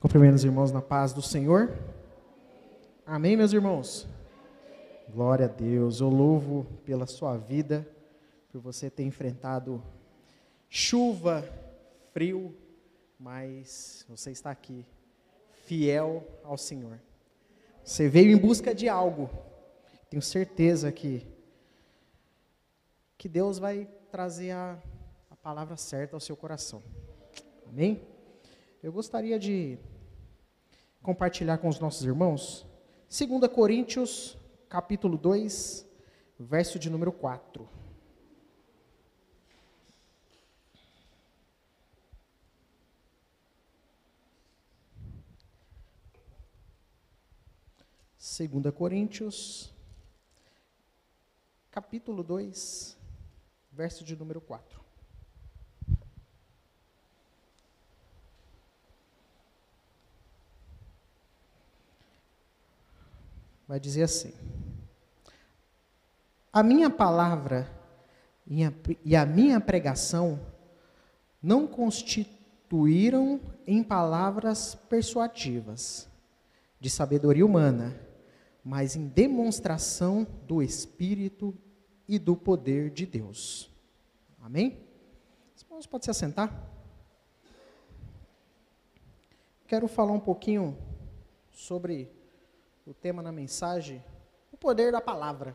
Cumprimento os irmãos na paz do Senhor. Amém, meus irmãos? Glória a Deus. Eu louvo pela sua vida, por você ter enfrentado chuva, frio, mas você está aqui, fiel ao Senhor. Você veio em busca de algo. Tenho certeza que que Deus vai trazer a, a palavra certa ao seu coração. Amém? Eu gostaria de compartilhar com os nossos irmãos 2 Coríntios, capítulo 2, verso de número 4. Segunda Coríntios, capítulo 2, verso de número 4. Vai dizer assim: A minha palavra e a minha pregação não constituíram em palavras persuativas, de sabedoria humana, mas em demonstração do Espírito e do poder de Deus. Amém? Os irmãos se assentar? Quero falar um pouquinho sobre o tema na mensagem, o poder da palavra.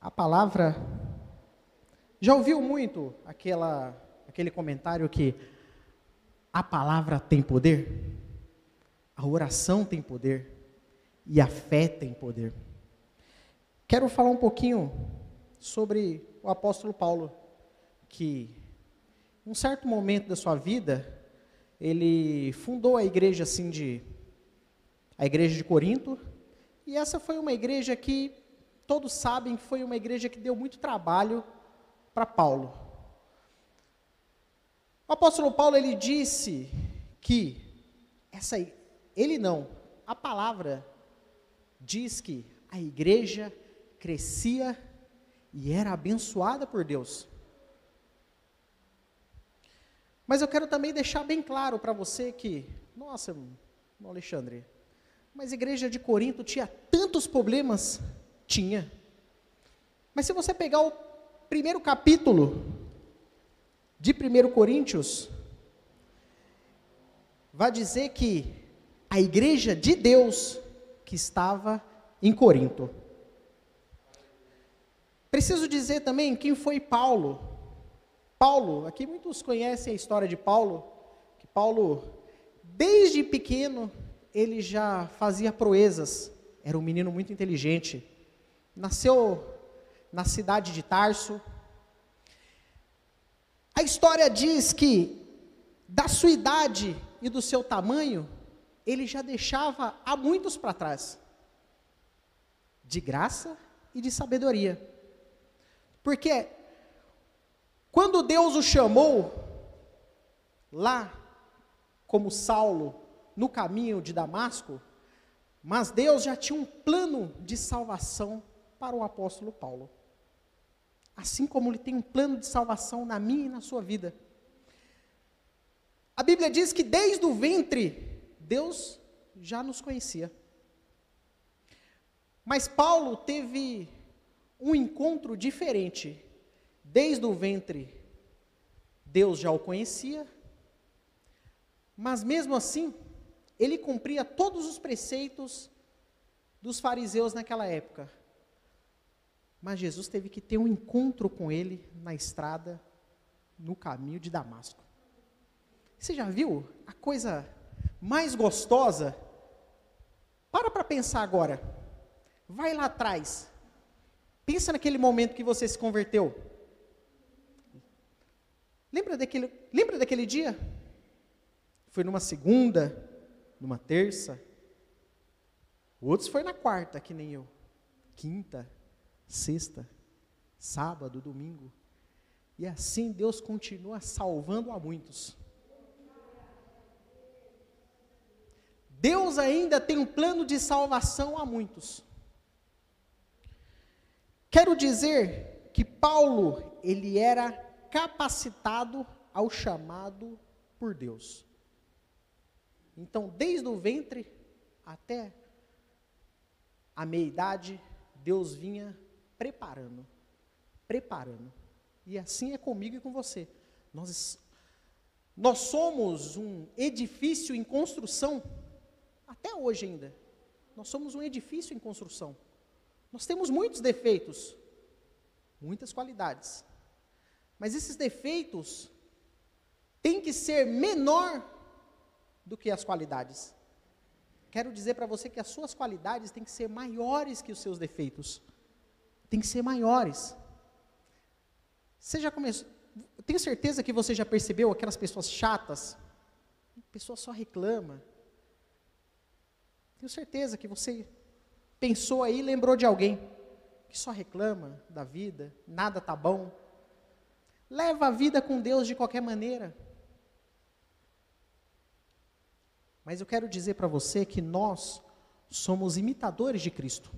A palavra. Já ouviu muito aquela, aquele comentário que a palavra tem poder? A oração tem poder e a fé tem poder. Quero falar um pouquinho sobre o apóstolo Paulo, que em um certo momento da sua vida, ele fundou a igreja assim de a igreja de Corinto, e essa foi uma igreja que todos sabem que foi uma igreja que deu muito trabalho para Paulo. O apóstolo Paulo ele disse que essa ele não, a palavra diz que a igreja crescia e era abençoada por Deus. Mas eu quero também deixar bem claro para você que, nossa, Alexandre, mas a igreja de Corinto tinha tantos problemas? Tinha. Mas se você pegar o primeiro capítulo de 1 Coríntios, vai dizer que a igreja de Deus que estava em Corinto. Preciso dizer também quem foi Paulo. Paulo, aqui muitos conhecem a história de Paulo, que Paulo, desde pequeno, ele já fazia proezas, era um menino muito inteligente. Nasceu na cidade de Tarso. A história diz que, da sua idade e do seu tamanho, ele já deixava a muitos para trás, de graça e de sabedoria. Porque, quando Deus o chamou, lá, como Saulo, no caminho de Damasco, mas Deus já tinha um plano de salvação para o apóstolo Paulo. Assim como ele tem um plano de salvação na minha e na sua vida. A Bíblia diz que desde o ventre, Deus já nos conhecia. Mas Paulo teve um encontro diferente. Desde o ventre, Deus já o conhecia, mas mesmo assim, ele cumpria todos os preceitos dos fariseus naquela época. Mas Jesus teve que ter um encontro com ele na estrada, no caminho de Damasco. Você já viu a coisa mais gostosa? Para para pensar agora. Vai lá atrás. Pensa naquele momento que você se converteu. Lembra daquele, lembra daquele dia? Foi numa segunda, numa terça. Outros foi na quarta, que nem eu. Quinta, sexta, sábado, domingo. E assim Deus continua salvando a muitos. Deus ainda tem um plano de salvação a muitos. Quero dizer que Paulo, ele era capacitado ao chamado por Deus. Então, desde o ventre até a meia-idade, Deus vinha preparando, preparando. E assim é comigo e com você. Nós, nós somos um edifício em construção, até hoje ainda. Nós somos um edifício em construção. Nós temos muitos defeitos, muitas qualidades. Mas esses defeitos têm que ser menor do que as qualidades. Quero dizer para você que as suas qualidades têm que ser maiores que os seus defeitos. Tem que ser maiores. Você já começou. tenho certeza que você já percebeu aquelas pessoas chatas. A pessoa só reclama. Tenho certeza que você pensou aí e lembrou de alguém que só reclama da vida, nada tá bom. Leva a vida com Deus de qualquer maneira. Mas eu quero dizer para você que nós somos imitadores de Cristo.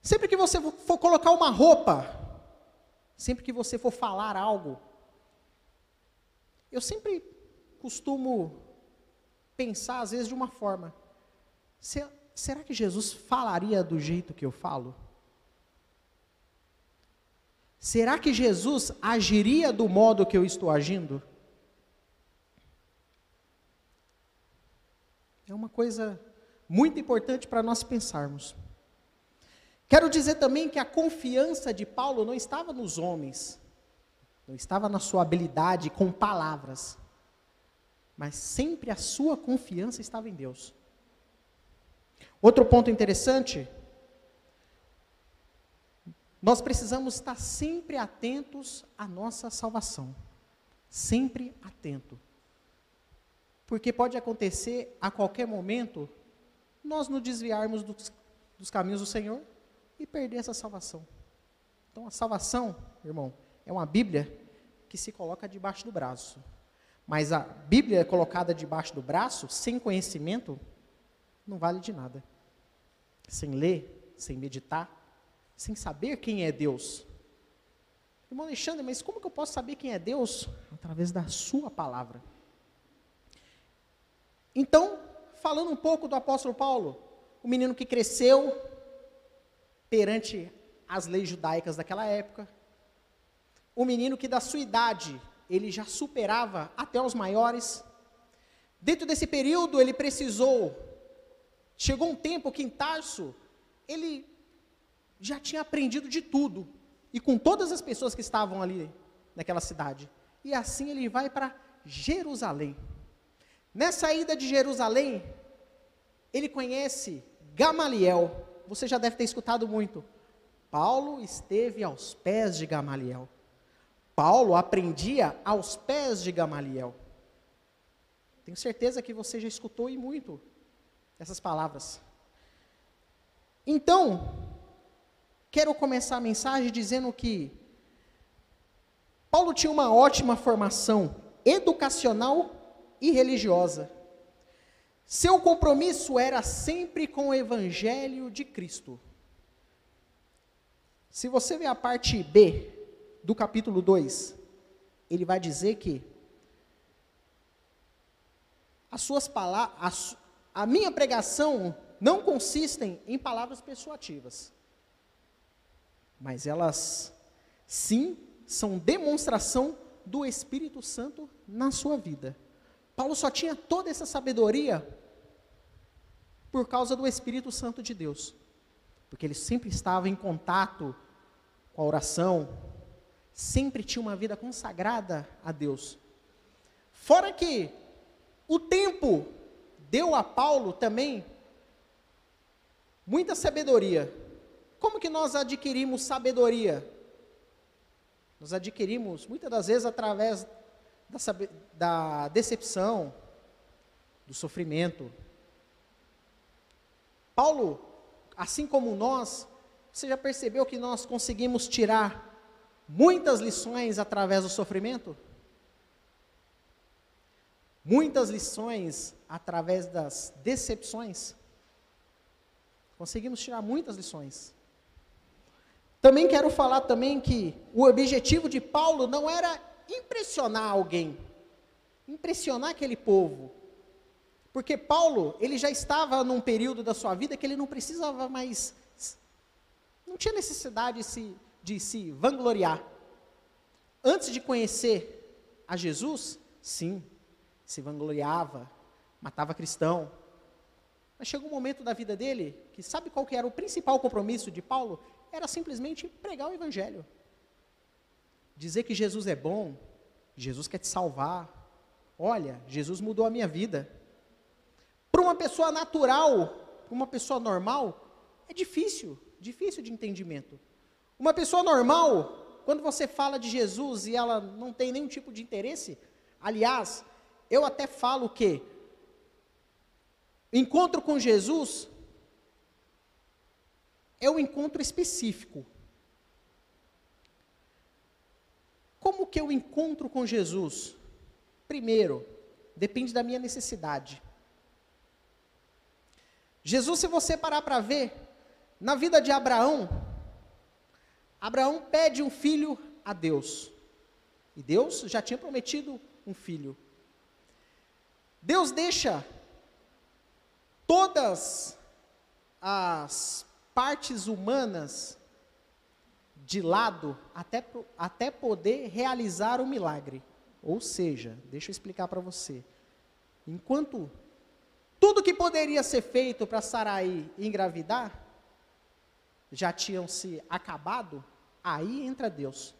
Sempre que você for colocar uma roupa, sempre que você for falar algo, eu sempre costumo pensar, às vezes, de uma forma: será que Jesus falaria do jeito que eu falo? Será que Jesus agiria do modo que eu estou agindo? É uma coisa muito importante para nós pensarmos. Quero dizer também que a confiança de Paulo não estava nos homens, não estava na sua habilidade com palavras, mas sempre a sua confiança estava em Deus. Outro ponto interessante, nós precisamos estar sempre atentos à nossa salvação. Sempre atento. Porque pode acontecer a qualquer momento nós nos desviarmos dos, dos caminhos do Senhor e perder essa salvação. Então, a salvação, irmão, é uma Bíblia que se coloca debaixo do braço. Mas a Bíblia colocada debaixo do braço, sem conhecimento, não vale de nada. Sem ler, sem meditar, sem saber quem é Deus. Irmão Alexandre, mas como que eu posso saber quem é Deus? Através da sua palavra. Então, falando um pouco do apóstolo Paulo, o menino que cresceu, perante as leis judaicas daquela época. O menino que da sua idade ele já superava até os maiores. Dentro desse período ele precisou, chegou um tempo que em Tarso ele já tinha aprendido de tudo e com todas as pessoas que estavam ali naquela cidade. E assim ele vai para Jerusalém. Nessa ida de Jerusalém, ele conhece Gamaliel, você já deve ter escutado muito. Paulo esteve aos pés de Gamaliel. Paulo aprendia aos pés de Gamaliel. Tenho certeza que você já escutou e muito essas palavras. Então, quero começar a mensagem dizendo que Paulo tinha uma ótima formação educacional e religiosa. Seu compromisso era sempre com o Evangelho de Cristo. Se você ver a parte B do capítulo 2, ele vai dizer que as suas palavras, a, a minha pregação não consistem em palavras persuativas, mas elas sim são demonstração do Espírito Santo na sua vida. Paulo só tinha toda essa sabedoria por causa do Espírito Santo de Deus. Porque ele sempre estava em contato com a oração, sempre tinha uma vida consagrada a Deus. Fora que o tempo deu a Paulo também muita sabedoria. Como que nós adquirimos sabedoria? Nós adquirimos muitas das vezes através da, da decepção, do sofrimento, Paulo, assim como nós, você já percebeu que nós conseguimos tirar muitas lições através do sofrimento? Muitas lições através das decepções? Conseguimos tirar muitas lições. Também quero falar também que o objetivo de Paulo não era impressionar alguém, impressionar aquele povo. Porque Paulo, ele já estava num período da sua vida que ele não precisava mais, não tinha necessidade de se, de se vangloriar. Antes de conhecer a Jesus, sim, se vangloriava, matava cristão. Mas chegou um momento da vida dele que sabe qual que era o principal compromisso de Paulo? Era simplesmente pregar o evangelho. Dizer que Jesus é bom, Jesus quer te salvar. Olha, Jesus mudou a minha vida. Para uma pessoa natural, para uma pessoa normal, é difícil, difícil de entendimento. Uma pessoa normal, quando você fala de Jesus e ela não tem nenhum tipo de interesse, aliás, eu até falo que encontro com Jesus é um encontro específico. Como que eu encontro com Jesus? Primeiro, depende da minha necessidade. Jesus, se você parar para ver, na vida de Abraão, Abraão pede um filho a Deus. E Deus já tinha prometido um filho. Deus deixa todas as partes humanas de lado até, até poder realizar o milagre. Ou seja, deixa eu explicar para você. Enquanto tudo que poderia ser feito para Sarai engravidar já tinham se acabado, aí entra Deus.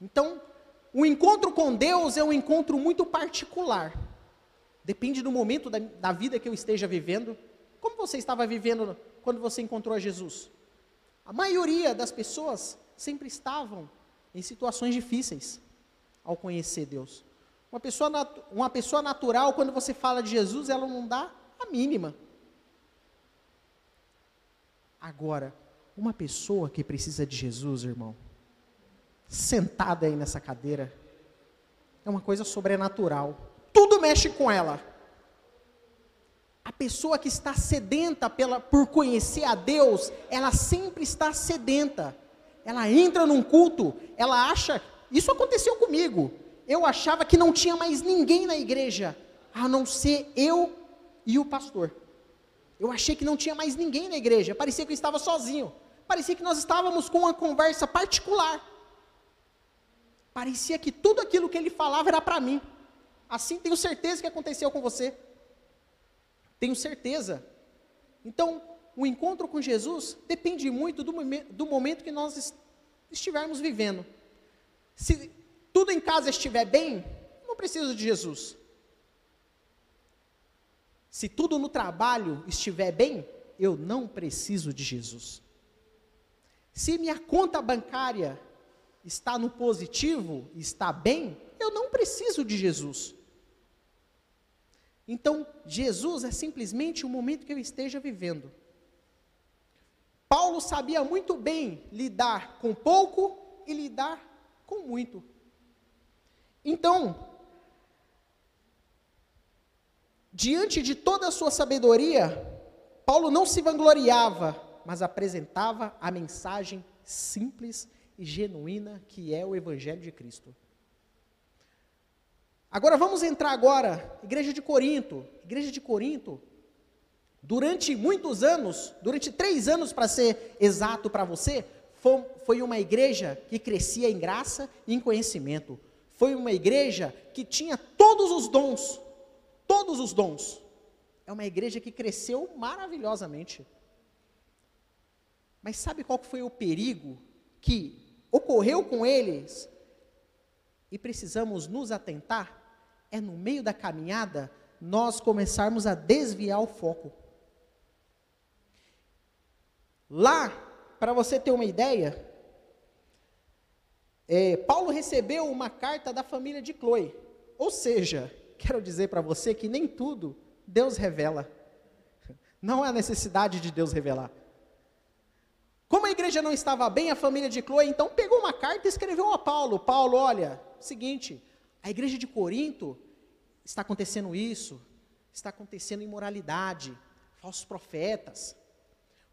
Então, o encontro com Deus é um encontro muito particular. Depende do momento da, da vida que eu esteja vivendo. Como você estava vivendo quando você encontrou Jesus? A maioria das pessoas sempre estavam em situações difíceis ao conhecer Deus. Uma pessoa, uma pessoa natural, quando você fala de Jesus, ela não dá a mínima. Agora, uma pessoa que precisa de Jesus, irmão, sentada aí nessa cadeira, é uma coisa sobrenatural. Tudo mexe com ela. A pessoa que está sedenta pela, por conhecer a Deus, ela sempre está sedenta. Ela entra num culto, ela acha. Isso aconteceu comigo. Eu achava que não tinha mais ninguém na igreja, a não ser eu e o pastor. Eu achei que não tinha mais ninguém na igreja, parecia que eu estava sozinho. Parecia que nós estávamos com uma conversa particular. Parecia que tudo aquilo que ele falava era para mim. Assim tenho certeza que aconteceu com você. Tenho certeza. Então, o encontro com Jesus depende muito do, do momento que nós estivermos vivendo. Se tudo em casa estiver bem, não preciso de Jesus. Se tudo no trabalho estiver bem, eu não preciso de Jesus. Se minha conta bancária está no positivo, está bem, eu não preciso de Jesus. Então, Jesus é simplesmente o momento que eu esteja vivendo. Paulo sabia muito bem lidar com pouco e lidar com muito. Então, diante de toda a sua sabedoria, Paulo não se vangloriava, mas apresentava a mensagem simples e genuína que é o evangelho de Cristo. Agora vamos entrar agora, igreja de Corinto. Igreja de Corinto, durante muitos anos, durante três anos para ser exato para você, foi, uma igreja que crescia em graça e em conhecimento. Foi uma igreja que tinha todos os dons, todos os dons. É uma igreja que cresceu maravilhosamente. Mas sabe qual foi o perigo que ocorreu com eles? E precisamos nos atentar? É no meio da caminhada nós começarmos a desviar o foco. Lá, para você ter uma ideia, é, Paulo recebeu uma carta da família de Chloe. Ou seja, quero dizer para você que nem tudo Deus revela. Não há necessidade de Deus revelar. Como a igreja não estava bem, a família de Chloe então pegou uma carta e escreveu a Paulo: Paulo, olha, seguinte, a igreja de Corinto está acontecendo isso, está acontecendo imoralidade, falsos profetas,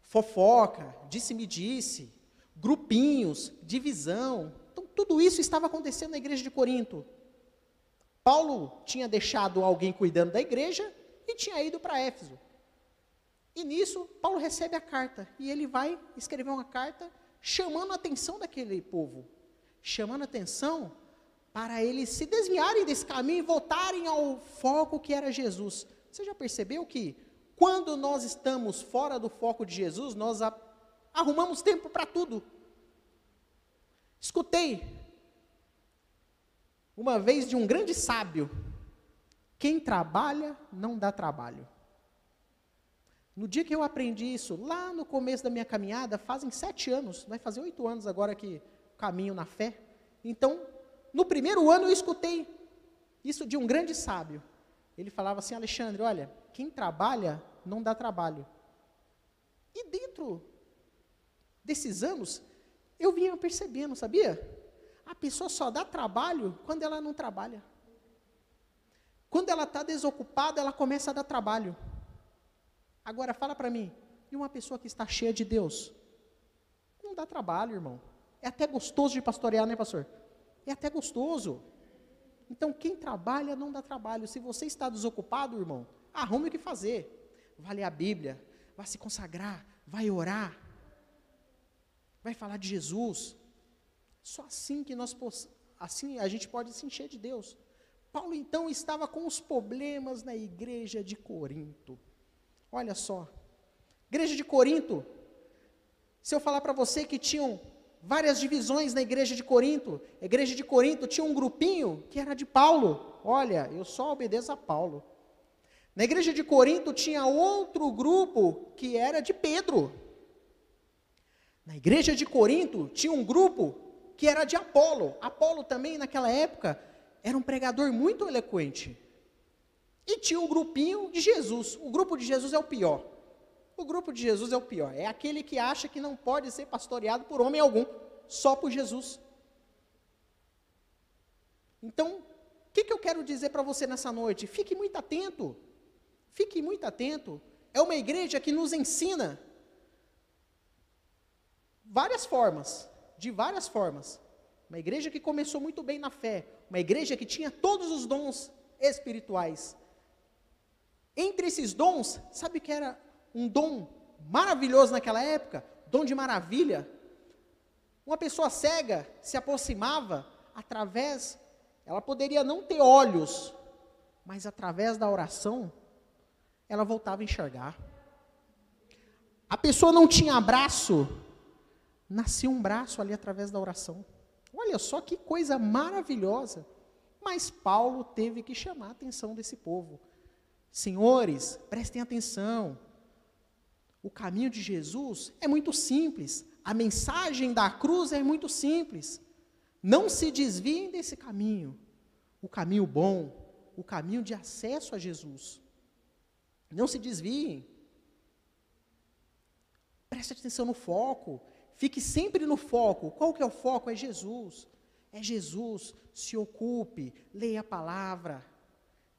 fofoca, disse-me disse, grupinhos, divisão. Então, tudo isso estava acontecendo na igreja de Corinto. Paulo tinha deixado alguém cuidando da igreja e tinha ido para Éfeso. E nisso, Paulo recebe a carta e ele vai escrever uma carta chamando a atenção daquele povo, chamando a atenção para eles se desviarem desse caminho e voltarem ao foco que era Jesus. Você já percebeu que quando nós estamos fora do foco de Jesus, nós arrumamos tempo para tudo. Escutei uma vez de um grande sábio: quem trabalha não dá trabalho. No dia que eu aprendi isso, lá no começo da minha caminhada, fazem sete anos, vai fazer oito anos agora que caminho na fé. Então, no primeiro ano eu escutei isso de um grande sábio. Ele falava assim, Alexandre, olha, quem trabalha não dá trabalho. E dentro desses anos, eu vinha percebendo, sabia? A pessoa só dá trabalho quando ela não trabalha. Quando ela está desocupada, ela começa a dar trabalho. Agora, fala para mim, e uma pessoa que está cheia de Deus? Não dá trabalho, irmão. É até gostoso de pastorear, né, pastor? É até gostoso. Então, quem trabalha não dá trabalho. Se você está desocupado, irmão, arrume o que fazer. Vai ler a Bíblia, vai se consagrar, vai orar, vai falar de Jesus. Só assim que nós assim a gente pode se encher de Deus. Paulo então estava com os problemas na igreja de Corinto. Olha só. Igreja de Corinto. Se eu falar para você que tinham várias divisões na igreja de Corinto, a igreja de Corinto tinha um grupinho que era de Paulo. Olha, eu só obedeço a Paulo. Na igreja de Corinto tinha outro grupo que era de Pedro. Na igreja de Corinto tinha um grupo que era de Apolo. Apolo também, naquela época, era um pregador muito eloquente. E tinha um grupinho de Jesus. O grupo de Jesus é o pior. O grupo de Jesus é o pior. É aquele que acha que não pode ser pastoreado por homem algum, só por Jesus. Então, o que, que eu quero dizer para você nessa noite? Fique muito atento. Fique muito atento. É uma igreja que nos ensina várias formas, de várias formas. Uma igreja que começou muito bem na fé, uma igreja que tinha todos os dons espirituais. Entre esses dons, sabe que era um dom maravilhoso naquela época? Dom de maravilha. Uma pessoa cega se aproximava através, ela poderia não ter olhos, mas através da oração, ela voltava a enxergar. A pessoa não tinha braço, nascia um braço ali através da oração. Olha só que coisa maravilhosa. Mas Paulo teve que chamar a atenção desse povo. Senhores, prestem atenção. O caminho de Jesus é muito simples. A mensagem da cruz é muito simples. Não se desviem desse caminho. O caminho bom, o caminho de acesso a Jesus. Não se desviem. Preste atenção no foco. Fique sempre no foco. Qual que é o foco? É Jesus. É Jesus. Se ocupe, leia a palavra,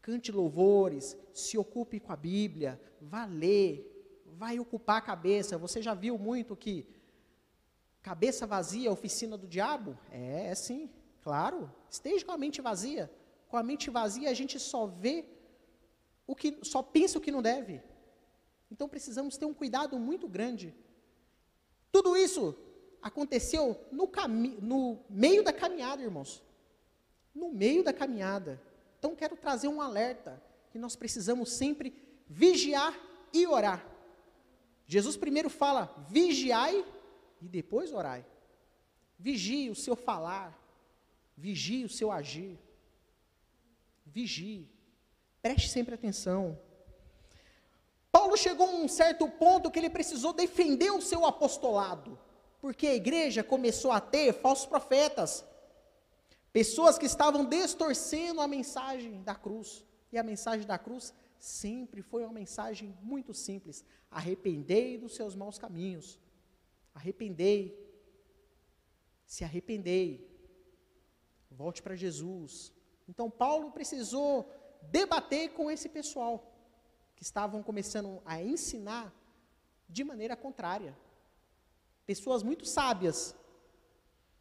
cante louvores, se ocupe com a Bíblia, vá ler, vai ocupar a cabeça. Você já viu muito que cabeça vazia é oficina do diabo? É, é sim, claro. Esteja com a mente vazia. Com a mente vazia a gente só vê o que só pensa o que não deve. Então precisamos ter um cuidado muito grande. Tudo isso aconteceu no, no meio da caminhada, irmãos. No meio da caminhada. Então quero trazer um alerta que nós precisamos sempre vigiar e orar. Jesus primeiro fala: vigiai e depois orai. Vigie o seu falar, vigie o seu agir. Vigie. Preste sempre atenção. Paulo chegou a um certo ponto que ele precisou defender o seu apostolado, porque a igreja começou a ter falsos profetas, pessoas que estavam distorcendo a mensagem da cruz. E a mensagem da cruz sempre foi uma mensagem muito simples: arrependei dos seus maus caminhos, arrependei, se arrependei, volte para Jesus. Então Paulo precisou debater com esse pessoal que estavam começando a ensinar de maneira contrária. Pessoas muito sábias,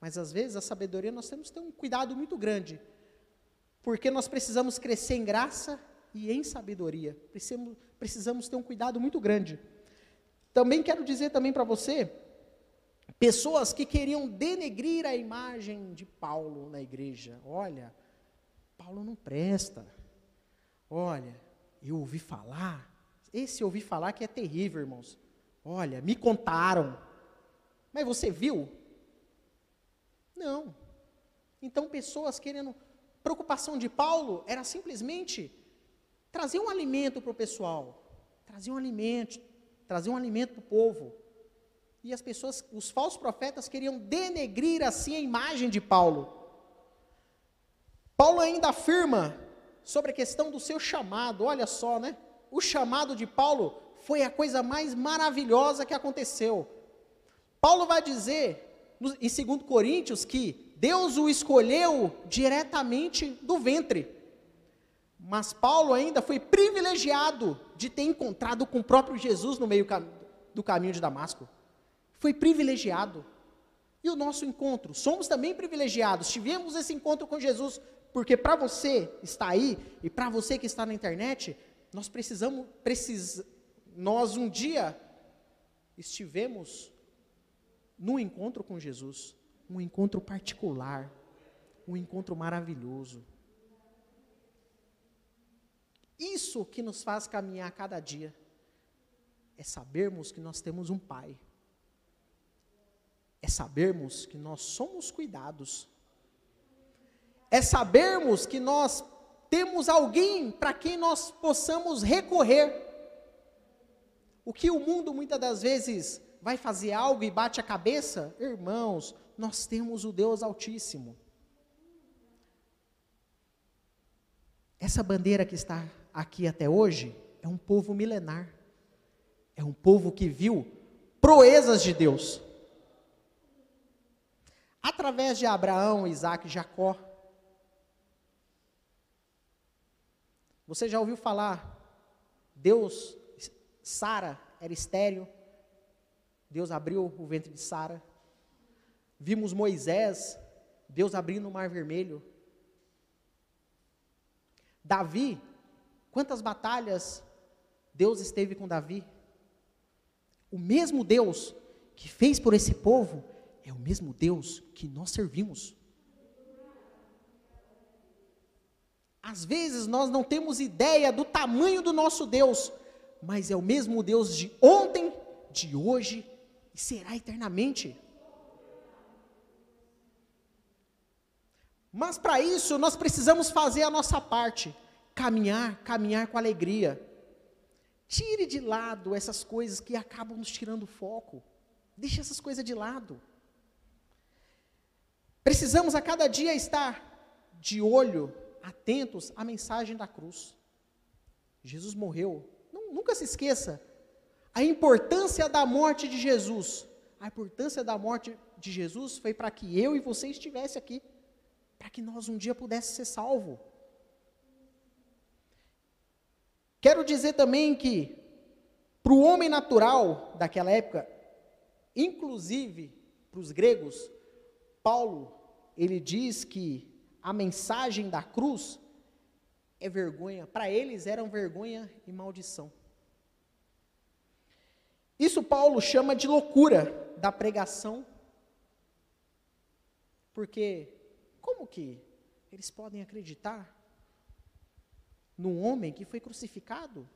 mas às vezes a sabedoria nós temos que ter um cuidado muito grande. Porque nós precisamos crescer em graça e em sabedoria. Precisamos, precisamos ter um cuidado muito grande. Também quero dizer também para você, pessoas que queriam denegrir a imagem de Paulo na igreja. Olha, Paulo não presta. Olha, eu ouvi falar, esse ouvi falar que é terrível, irmãos. Olha, me contaram. Mas você viu? Não. Então, pessoas querendo. Preocupação de Paulo era simplesmente trazer um alimento para o pessoal. Trazer um alimento, trazer um alimento para o povo. E as pessoas, os falsos profetas queriam denegrir assim a imagem de Paulo. Paulo ainda afirma sobre a questão do seu chamado, olha só, né? O chamado de Paulo foi a coisa mais maravilhosa que aconteceu. Paulo vai dizer em 2 Coríntios que Deus o escolheu diretamente do ventre. Mas Paulo ainda foi privilegiado de ter encontrado com o próprio Jesus no meio do caminho de Damasco. Foi privilegiado. E o nosso encontro? Somos também privilegiados. Tivemos esse encontro com Jesus, porque para você estar aí e para você que está na internet, nós precisamos, precis, nós um dia estivemos num encontro com Jesus, um encontro particular, um encontro maravilhoso. Isso que nos faz caminhar cada dia é sabermos que nós temos um Pai, é sabermos que nós somos cuidados, é sabermos que nós temos alguém para quem nós possamos recorrer. O que o mundo muitas das vezes vai fazer algo e bate a cabeça, irmãos, nós temos o Deus Altíssimo. Essa bandeira que está aqui até hoje é um povo milenar. É um povo que viu proezas de Deus. Através de Abraão, Isaac e Jacó. Você já ouviu falar? Deus Sara era estéreo. Deus abriu o ventre de Sara. Vimos Moisés, Deus abrindo o mar vermelho. Davi, quantas batalhas Deus esteve com Davi? O mesmo Deus que fez por esse povo é o mesmo Deus que nós servimos. Às vezes nós não temos ideia do tamanho do nosso Deus, mas é o mesmo Deus de ontem, de hoje e será eternamente. Mas para isso nós precisamos fazer a nossa parte, caminhar, caminhar com alegria. Tire de lado essas coisas que acabam nos tirando foco. Deixe essas coisas de lado. Precisamos a cada dia estar de olho, atentos à mensagem da cruz. Jesus morreu nunca se esqueça a importância da morte de Jesus. A importância da morte de Jesus foi para que eu e você estivesse aqui, para que nós um dia pudesse ser salvo. Quero dizer também que para o homem natural daquela época, inclusive para os gregos, Paulo ele diz que a mensagem da cruz é vergonha. Para eles eram vergonha e maldição. Isso Paulo chama de loucura da pregação, porque como que eles podem acreditar num homem que foi crucificado?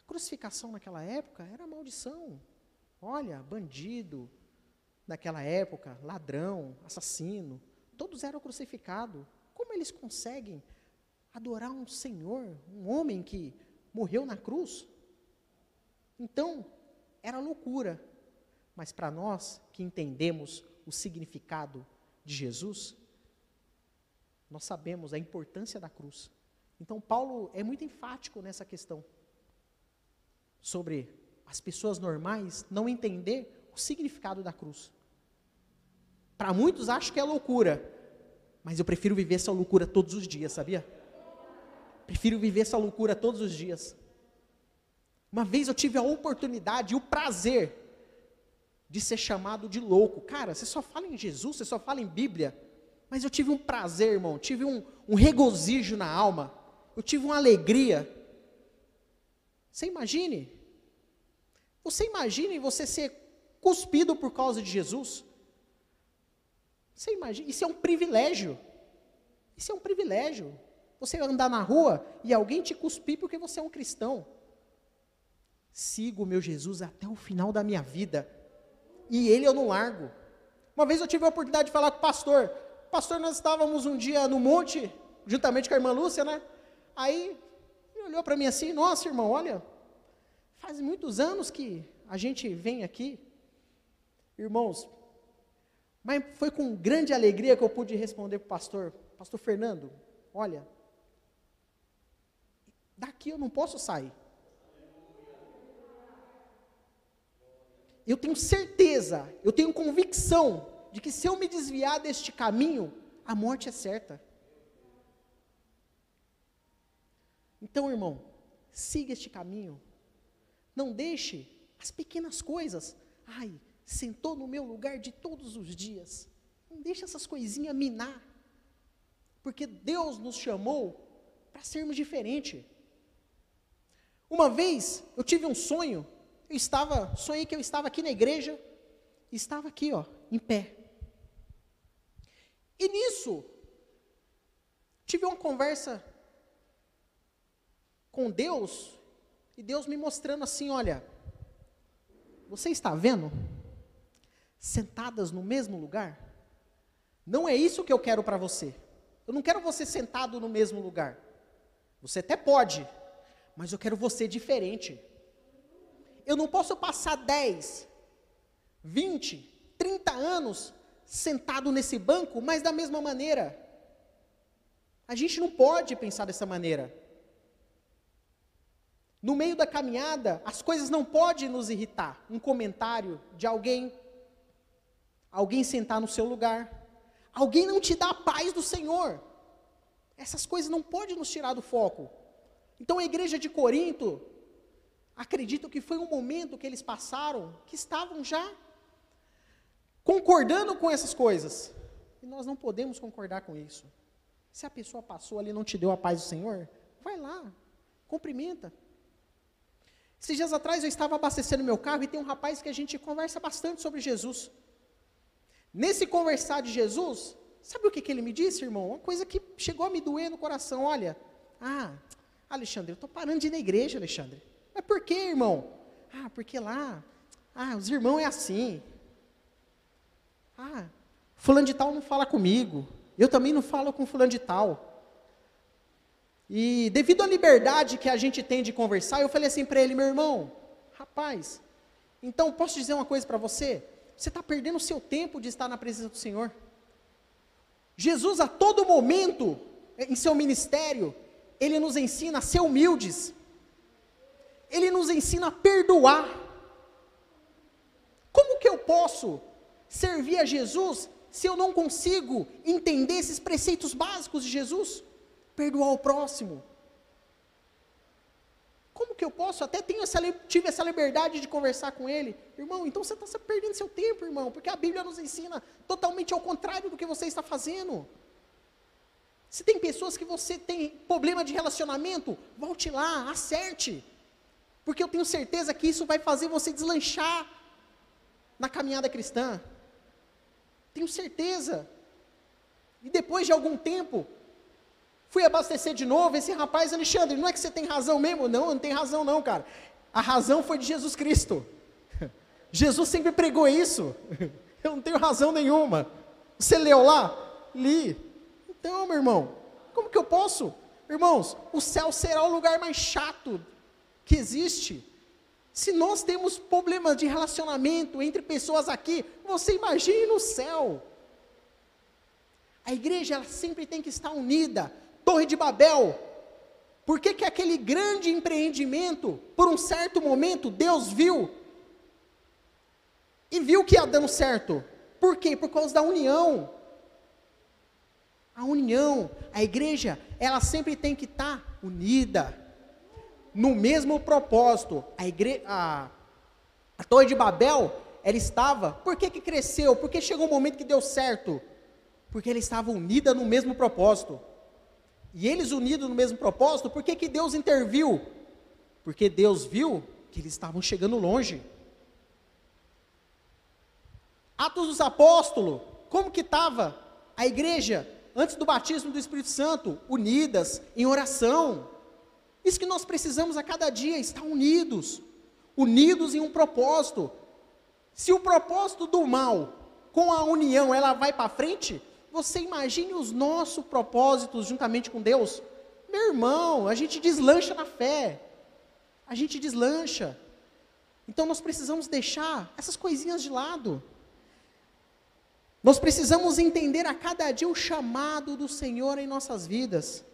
A crucificação naquela época era maldição. Olha, bandido naquela época, ladrão, assassino, todos eram crucificados. Como eles conseguem adorar um Senhor, um homem que morreu na cruz? Então, era loucura. Mas para nós que entendemos o significado de Jesus, nós sabemos a importância da cruz. Então, Paulo é muito enfático nessa questão sobre as pessoas normais não entender o significado da cruz. Para muitos acho que é loucura, mas eu prefiro viver essa loucura todos os dias, sabia? Prefiro viver essa loucura todos os dias. Uma vez eu tive a oportunidade e o prazer de ser chamado de louco. Cara, você só fala em Jesus, você só fala em Bíblia. Mas eu tive um prazer, irmão, tive um, um regozijo na alma, eu tive uma alegria. Você imagine, você imagine você ser cuspido por causa de Jesus? Você imagina, isso é um privilégio. Isso é um privilégio. Você andar na rua e alguém te cuspir porque você é um cristão. Sigo o meu Jesus até o final da minha vida. E ele eu não largo. Uma vez eu tive a oportunidade de falar com o pastor. Pastor, nós estávamos um dia no monte, juntamente com a irmã Lúcia, né? Aí ele olhou para mim assim: Nossa, irmão, olha, faz muitos anos que a gente vem aqui. Irmãos, mas foi com grande alegria que eu pude responder para o pastor: Pastor Fernando, olha, daqui eu não posso sair. Eu tenho certeza, eu tenho convicção de que se eu me desviar deste caminho, a morte é certa. Então, irmão, siga este caminho. Não deixe as pequenas coisas. Ai, sentou no meu lugar de todos os dias. Não deixe essas coisinhas minar. Porque Deus nos chamou para sermos diferentes. Uma vez eu tive um sonho eu estava, sonhei que eu estava aqui na igreja, estava aqui, ó, em pé. E nisso, tive uma conversa com Deus, e Deus me mostrando assim: olha, você está vendo? Sentadas no mesmo lugar? Não é isso que eu quero para você. Eu não quero você sentado no mesmo lugar. Você até pode, mas eu quero você diferente. Eu não posso passar 10, 20, 30 anos sentado nesse banco, mas da mesma maneira. A gente não pode pensar dessa maneira. No meio da caminhada, as coisas não podem nos irritar. Um comentário de alguém, alguém sentar no seu lugar, alguém não te dá a paz do Senhor. Essas coisas não podem nos tirar do foco. Então a igreja de Corinto acredito que foi um momento que eles passaram que estavam já concordando com essas coisas. E nós não podemos concordar com isso. Se a pessoa passou ali e não te deu a paz do Senhor, vai lá, cumprimenta. Esses dias atrás eu estava abastecendo meu carro e tem um rapaz que a gente conversa bastante sobre Jesus. Nesse conversar de Jesus, sabe o que, que ele me disse, irmão? Uma coisa que chegou a me doer no coração. Olha, ah, Alexandre, eu estou parando de ir na igreja, Alexandre. Mas por que, irmão? Ah, porque lá, ah, os irmãos é assim. Ah, fulano de tal não fala comigo. Eu também não falo com fulano de tal. E devido à liberdade que a gente tem de conversar, eu falei assim para ele, meu irmão, rapaz, então posso dizer uma coisa para você? Você está perdendo o seu tempo de estar na presença do Senhor. Jesus, a todo momento, em seu ministério, ele nos ensina a ser humildes, ele nos ensina a perdoar. Como que eu posso servir a Jesus se eu não consigo entender esses preceitos básicos de Jesus? Perdoar o próximo. Como que eu posso? Até tenho essa, tive essa liberdade de conversar com ele. Irmão, então você está perdendo seu tempo, irmão, porque a Bíblia nos ensina totalmente ao contrário do que você está fazendo. Se tem pessoas que você tem problema de relacionamento, volte lá, acerte. Porque eu tenho certeza que isso vai fazer você deslanchar na caminhada cristã. Tenho certeza. E depois de algum tempo, fui abastecer de novo. Esse rapaz, Alexandre, não é que você tem razão mesmo? Não, não tem razão, não, cara. A razão foi de Jesus Cristo. Jesus sempre pregou isso. Eu não tenho razão nenhuma. Você leu lá? Li. Então, meu irmão, como que eu posso? Irmãos, o céu será o lugar mais chato que existe. Se nós temos problemas de relacionamento entre pessoas aqui, você imagine no céu. A igreja ela sempre tem que estar unida. Torre de Babel. Por que, que aquele grande empreendimento, por um certo momento, Deus viu e viu que ia dando certo? Por quê? Por causa da união. A união, a igreja, ela sempre tem que estar unida no mesmo propósito. A, igre... a... a Torre de Babel, ela estava. Por que, que cresceu? Porque chegou um momento que deu certo. Porque ela estava unida no mesmo propósito. E eles unidos no mesmo propósito, por que, que Deus interviu? Porque Deus viu que eles estavam chegando longe. Atos dos Apóstolos, como que estava a igreja antes do batismo do Espírito Santo? Unidas, em oração. Isso que nós precisamos a cada dia, estar unidos. Unidos em um propósito. Se o propósito do mal, com a união, ela vai para frente, você imagine os nossos propósitos juntamente com Deus? Meu irmão, a gente deslancha na fé. A gente deslancha. Então nós precisamos deixar essas coisinhas de lado. Nós precisamos entender a cada dia o chamado do Senhor em nossas vidas.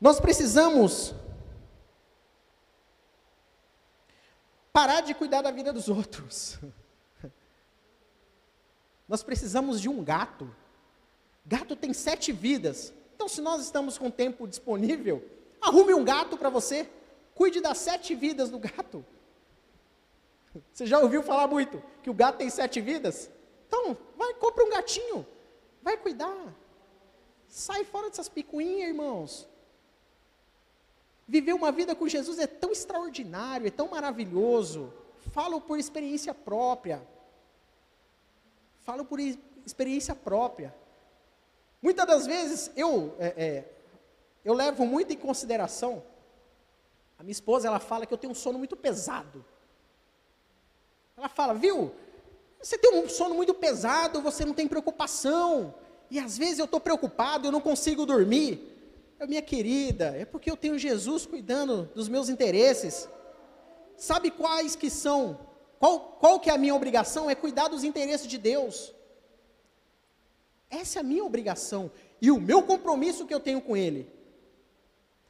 Nós precisamos parar de cuidar da vida dos outros. Nós precisamos de um gato. Gato tem sete vidas. Então, se nós estamos com tempo disponível, arrume um gato para você. Cuide das sete vidas do gato. Você já ouviu falar muito que o gato tem sete vidas? Então, vai, compra um gatinho. Vai cuidar. Sai fora dessas picuinhas, irmãos. Viver uma vida com Jesus é tão extraordinário, é tão maravilhoso. Falo por experiência própria. Falo por experiência própria. Muitas das vezes eu é, é, eu levo muito em consideração. A minha esposa ela fala que eu tenho um sono muito pesado. Ela fala, viu? Você tem um sono muito pesado, você não tem preocupação. E às vezes eu estou preocupado, eu não consigo dormir. Eu, minha querida, é porque eu tenho Jesus cuidando dos meus interesses. Sabe quais que são? Qual, qual que é a minha obrigação? É cuidar dos interesses de Deus. Essa é a minha obrigação e o meu compromisso que eu tenho com Ele.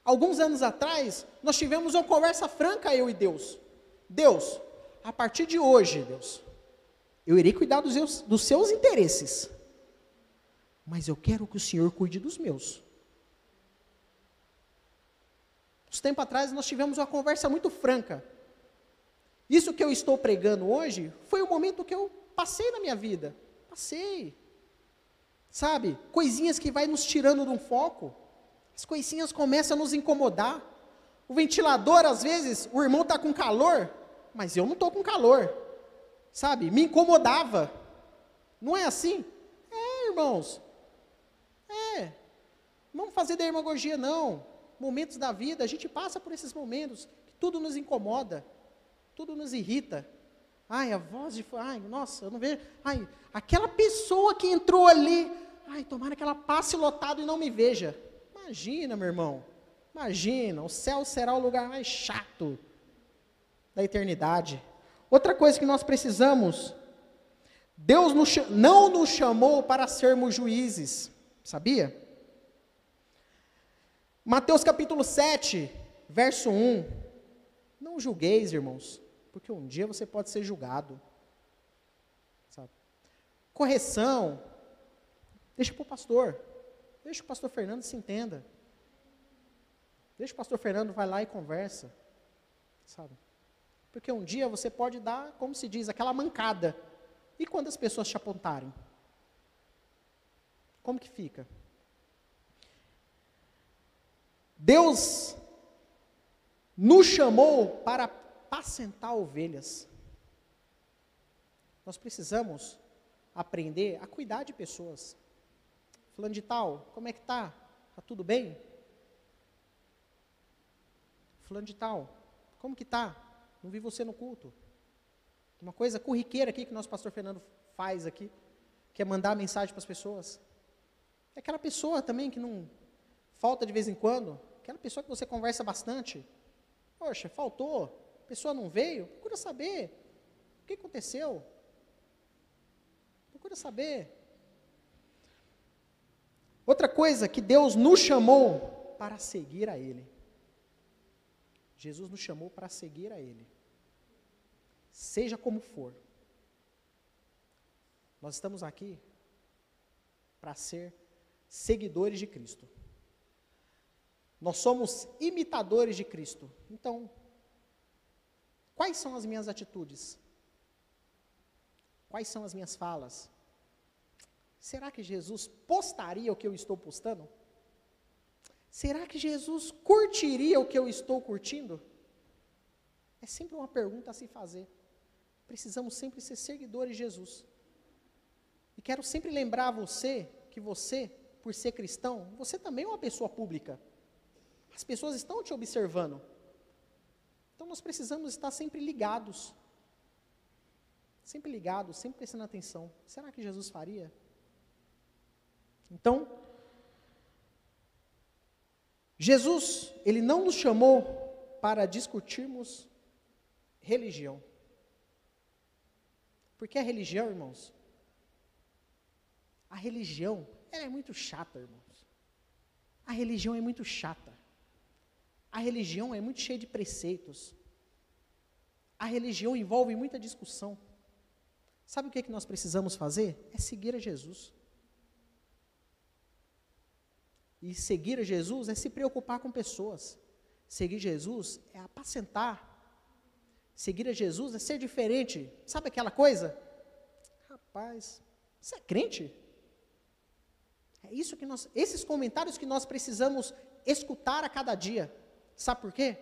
Alguns anos atrás, nós tivemos uma conversa franca, eu e Deus. Deus, a partir de hoje, Deus, eu irei cuidar dos seus, dos seus interesses, mas eu quero que o Senhor cuide dos meus. Uns tempo atrás nós tivemos uma conversa muito franca. Isso que eu estou pregando hoje foi o momento que eu passei na minha vida. Passei. Sabe? Coisinhas que vai nos tirando de um foco. As coisinhas começam a nos incomodar. O ventilador, às vezes, o irmão está com calor, mas eu não estou com calor. Sabe? Me incomodava. Não é assim? É, irmãos. É. Não vamos fazer demagogia, não. Momentos da vida, a gente passa por esses momentos que tudo nos incomoda, tudo nos irrita. Ai, a voz de. Ai, nossa, eu não vejo. Ai, aquela pessoa que entrou ali. Ai, tomara que ela passe lotado e não me veja. Imagina, meu irmão. Imagina, o céu será o lugar mais chato da eternidade. Outra coisa que nós precisamos, Deus nos, não nos chamou para sermos juízes, sabia? Mateus capítulo 7, verso 1. Não julgueis, irmãos, porque um dia você pode ser julgado. Sabe? Correção, deixa para o pastor. Deixa o pastor Fernando se entenda. Deixa o pastor Fernando vai lá e conversa. Sabe? Porque um dia você pode dar, como se diz, aquela mancada. E quando as pessoas te apontarem? Como que fica? Deus nos chamou para apacentar ovelhas. Nós precisamos aprender a cuidar de pessoas. Falando de tal, como é que tá? Tá tudo bem? Fulano de tal, como que tá? Não vi você no culto. Uma coisa corriqueira aqui que o nosso pastor Fernando faz aqui, que é mandar mensagem para as pessoas. É aquela pessoa também que não falta de vez em quando, aquela pessoa que você conversa bastante. Poxa, faltou, pessoa não veio, procura saber o que aconteceu. Procura saber. Outra coisa que Deus nos chamou para seguir a Ele. Jesus nos chamou para seguir a Ele. Seja como for. Nós estamos aqui para ser seguidores de Cristo. Nós somos imitadores de Cristo. Então, quais são as minhas atitudes? Quais são as minhas falas? será que Jesus postaria o que eu estou postando? Será que Jesus curtiria o que eu estou curtindo? É sempre uma pergunta a se fazer. Precisamos sempre ser seguidores de Jesus. E quero sempre lembrar você que você, por ser cristão, você também é uma pessoa pública. As pessoas estão te observando. Então nós precisamos estar sempre ligados. Sempre ligados, sempre prestando atenção. Será que Jesus faria? Então, Jesus, ele não nos chamou para discutirmos religião. Porque a religião, irmãos, a religião, ela é muito chata, irmãos. A religião é muito chata. A religião é muito cheia de preceitos. A religião envolve muita discussão. Sabe o que, é que nós precisamos fazer? É seguir a Jesus. E seguir a Jesus é se preocupar com pessoas. Seguir Jesus é apacentar. Seguir a Jesus é ser diferente. Sabe aquela coisa? Rapaz, você é crente? É isso que nós, esses comentários que nós precisamos escutar a cada dia. Sabe por quê?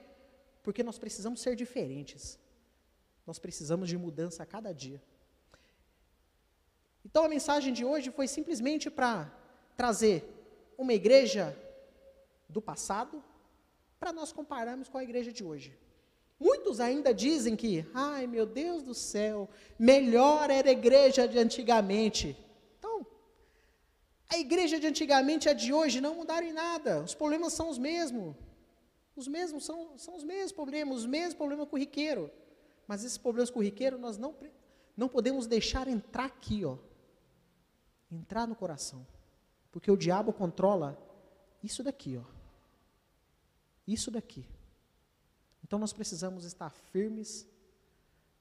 Porque nós precisamos ser diferentes. Nós precisamos de mudança a cada dia. Então a mensagem de hoje foi simplesmente para trazer uma igreja do passado para nós compararmos com a igreja de hoje. Muitos ainda dizem que, ai meu Deus do céu, melhor era a igreja de antigamente. Então, a igreja de antigamente e a de hoje não mudaram em nada, os problemas são os mesmos. Os mesmos são, são os mesmos problemas, os mesmos problemas corriqueiro. Mas esses problemas corriqueiros nós não, não podemos deixar entrar aqui, ó. Entrar no coração. Porque o diabo controla isso daqui, ó. Isso daqui. Então nós precisamos estar firmes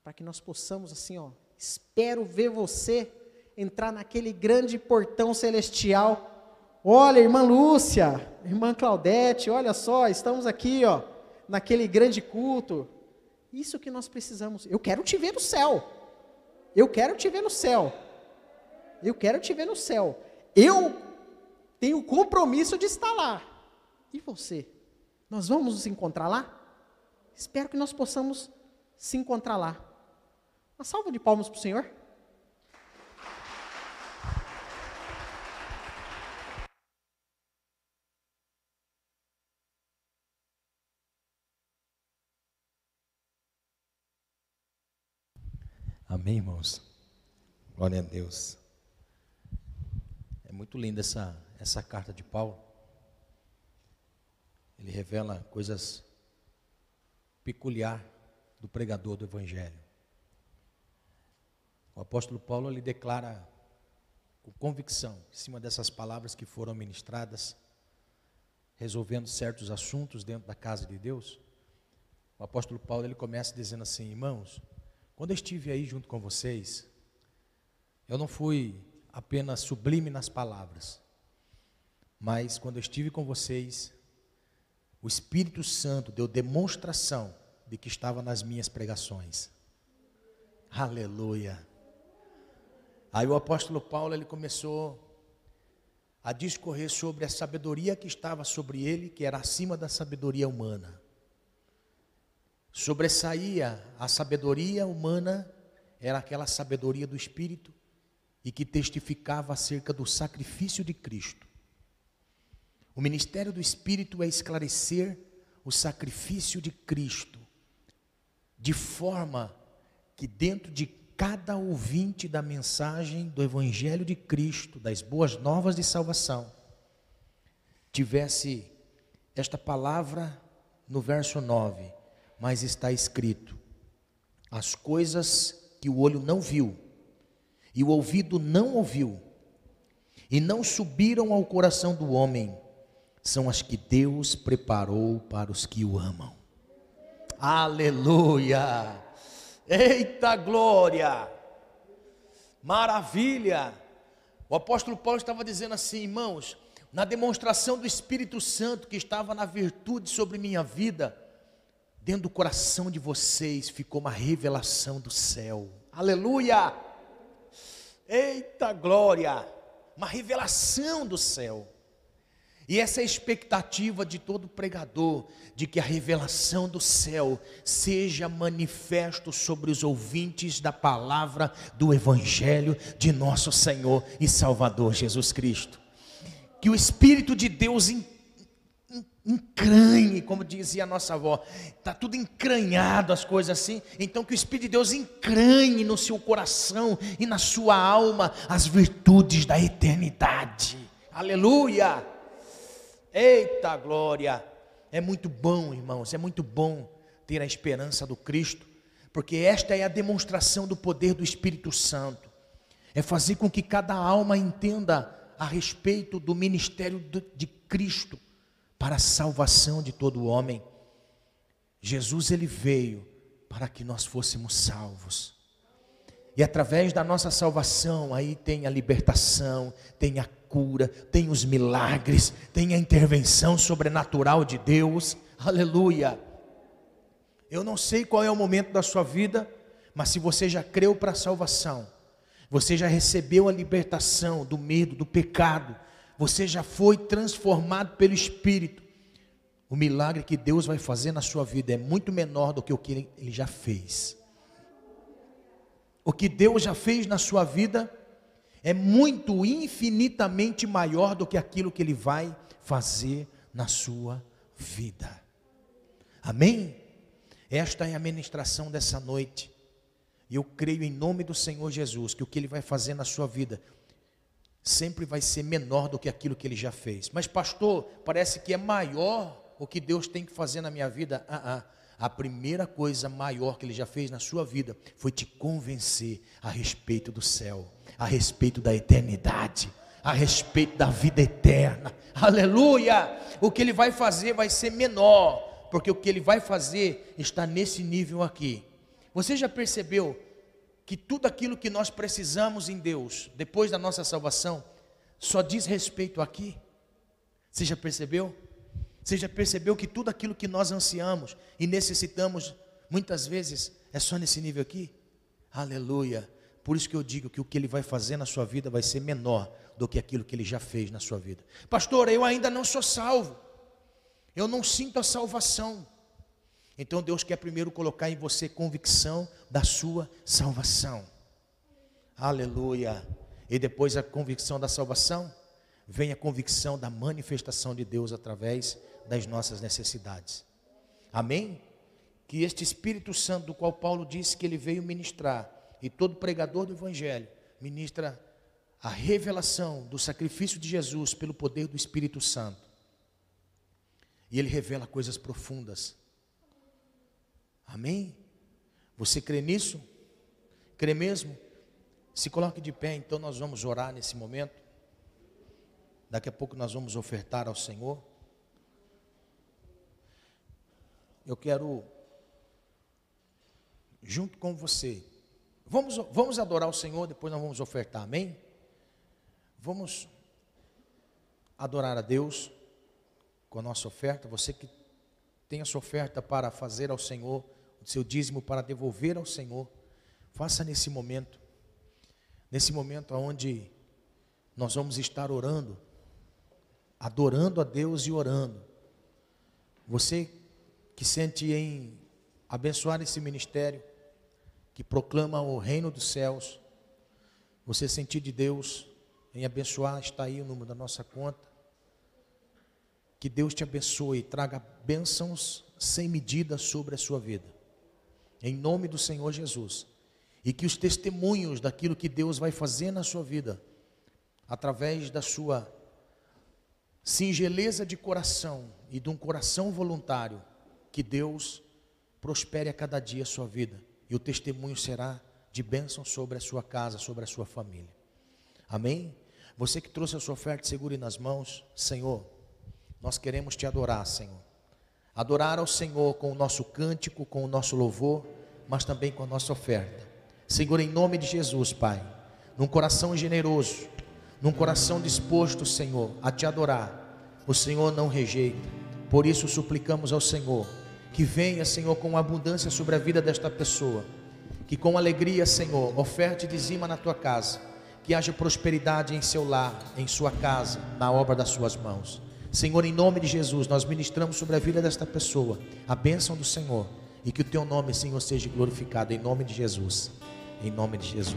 para que nós possamos assim, ó, espero ver você entrar naquele grande portão celestial. Olha, irmã Lúcia, irmã Claudete, olha só, estamos aqui, ó, naquele grande culto. Isso que nós precisamos. Eu quero te ver no céu. Eu quero te ver no céu. Eu quero te ver no céu. Eu tenho o compromisso de estar lá. E você? Nós vamos nos encontrar lá? Espero que nós possamos se encontrar lá. Uma salva de palmas para o Senhor. Amém, irmãos? Glória a Deus. É muito linda essa, essa carta de Paulo. Ele revela coisas peculiar do pregador do Evangelho. O apóstolo Paulo ele declara com convicção, em cima dessas palavras que foram ministradas, resolvendo certos assuntos dentro da casa de Deus. O apóstolo Paulo ele começa dizendo assim: irmãos, quando eu estive aí junto com vocês, eu não fui apenas sublime nas palavras, mas quando eu estive com vocês, o Espírito Santo deu demonstração de que estava nas minhas pregações. Aleluia. Aí o apóstolo Paulo ele começou a discorrer sobre a sabedoria que estava sobre ele, que era acima da sabedoria humana. Sobressaía a sabedoria humana, era aquela sabedoria do Espírito, e que testificava acerca do sacrifício de Cristo. O ministério do Espírito é esclarecer o sacrifício de Cristo, de forma que dentro de cada ouvinte da mensagem do Evangelho de Cristo, das boas novas de salvação, tivesse esta palavra no verso 9, mas está escrito: as coisas que o olho não viu, e o ouvido não ouviu, e não subiram ao coração do homem, são as que Deus preparou para os que o amam. Aleluia! Eita glória! Maravilha! O apóstolo Paulo estava dizendo assim, irmãos, na demonstração do Espírito Santo que estava na virtude sobre minha vida, dentro do coração de vocês ficou uma revelação do céu. Aleluia! Eita glória! uma revelação do céu. E essa é a expectativa de todo pregador, de que a revelação do céu seja manifesto sobre os ouvintes da palavra do Evangelho de nosso Senhor e Salvador Jesus Cristo. Que o Espírito de Deus encranhe, como dizia a nossa avó, está tudo encranhado as coisas assim, então que o Espírito de Deus encranhe no seu coração e na sua alma as virtudes da eternidade. Aleluia! Eita glória! É muito bom, irmãos, é muito bom ter a esperança do Cristo, porque esta é a demonstração do poder do Espírito Santo. É fazer com que cada alma entenda a respeito do ministério de Cristo para a salvação de todo homem. Jesus ele veio para que nós fôssemos salvos. E através da nossa salvação, aí tem a libertação, tem a cura, tem os milagres, tem a intervenção sobrenatural de Deus. Aleluia. Eu não sei qual é o momento da sua vida, mas se você já creu para a salvação, você já recebeu a libertação do medo, do pecado, você já foi transformado pelo Espírito. O milagre que Deus vai fazer na sua vida é muito menor do que o que Ele já fez o que Deus já fez na sua vida é muito infinitamente maior do que aquilo que Ele vai fazer na sua vida. Amém? Esta é a ministração dessa noite. E eu creio em nome do Senhor Jesus que o que Ele vai fazer na sua vida sempre vai ser menor do que aquilo que Ele já fez. Mas, pastor, parece que é maior o que Deus tem que fazer na minha vida. Ah, ah a primeira coisa maior que ele já fez na sua vida foi te convencer a respeito do céu, a respeito da eternidade, a respeito da vida eterna. Aleluia! O que ele vai fazer vai ser menor, porque o que ele vai fazer está nesse nível aqui. Você já percebeu que tudo aquilo que nós precisamos em Deus, depois da nossa salvação, só diz respeito aqui? Você já percebeu? Você já percebeu que tudo aquilo que nós ansiamos e necessitamos, muitas vezes, é só nesse nível aqui? Aleluia. Por isso que eu digo que o que ele vai fazer na sua vida vai ser menor do que aquilo que ele já fez na sua vida. Pastor, eu ainda não sou salvo. Eu não sinto a salvação. Então Deus quer primeiro colocar em você convicção da sua salvação. Aleluia. E depois a convicção da salvação, vem a convicção da manifestação de Deus através das nossas necessidades. Amém? Que este Espírito Santo, do qual Paulo disse que ele veio ministrar, e todo pregador do Evangelho ministra a revelação do sacrifício de Jesus pelo poder do Espírito Santo. E ele revela coisas profundas. Amém? Você crê nisso? Crê mesmo? Se coloque de pé, então nós vamos orar nesse momento. Daqui a pouco nós vamos ofertar ao Senhor. eu quero, junto com você, vamos, vamos adorar o Senhor, depois nós vamos ofertar, amém? Vamos adorar a Deus com a nossa oferta. Você que tem a sua oferta para fazer ao Senhor, seu dízimo para devolver ao Senhor, faça nesse momento, nesse momento onde nós vamos estar orando, adorando a Deus e orando. Você que sente em abençoar esse ministério, que proclama o reino dos céus, você sentir de Deus em abençoar, está aí o número da nossa conta. Que Deus te abençoe e traga bênçãos sem medida sobre a sua vida. Em nome do Senhor Jesus. E que os testemunhos daquilo que Deus vai fazer na sua vida, através da sua singeleza de coração e de um coração voluntário, que Deus prospere a cada dia a sua vida e o testemunho será de bênção sobre a sua casa, sobre a sua família. Amém? Você que trouxe a sua oferta, segure nas mãos, Senhor. Nós queremos te adorar, Senhor. Adorar ao Senhor com o nosso cântico, com o nosso louvor, mas também com a nossa oferta. Senhor, em nome de Jesus, Pai, num coração generoso, num coração disposto, Senhor, a te adorar, o Senhor não rejeita. Por isso suplicamos ao Senhor que venha, Senhor, com abundância sobre a vida desta pessoa. Que com alegria, Senhor, oferte dizima na tua casa, que haja prosperidade em seu lar, em sua casa, na obra das suas mãos. Senhor, em nome de Jesus, nós ministramos sobre a vida desta pessoa a bênção do Senhor e que o teu nome, Senhor, seja glorificado em nome de Jesus. Em nome de Jesus.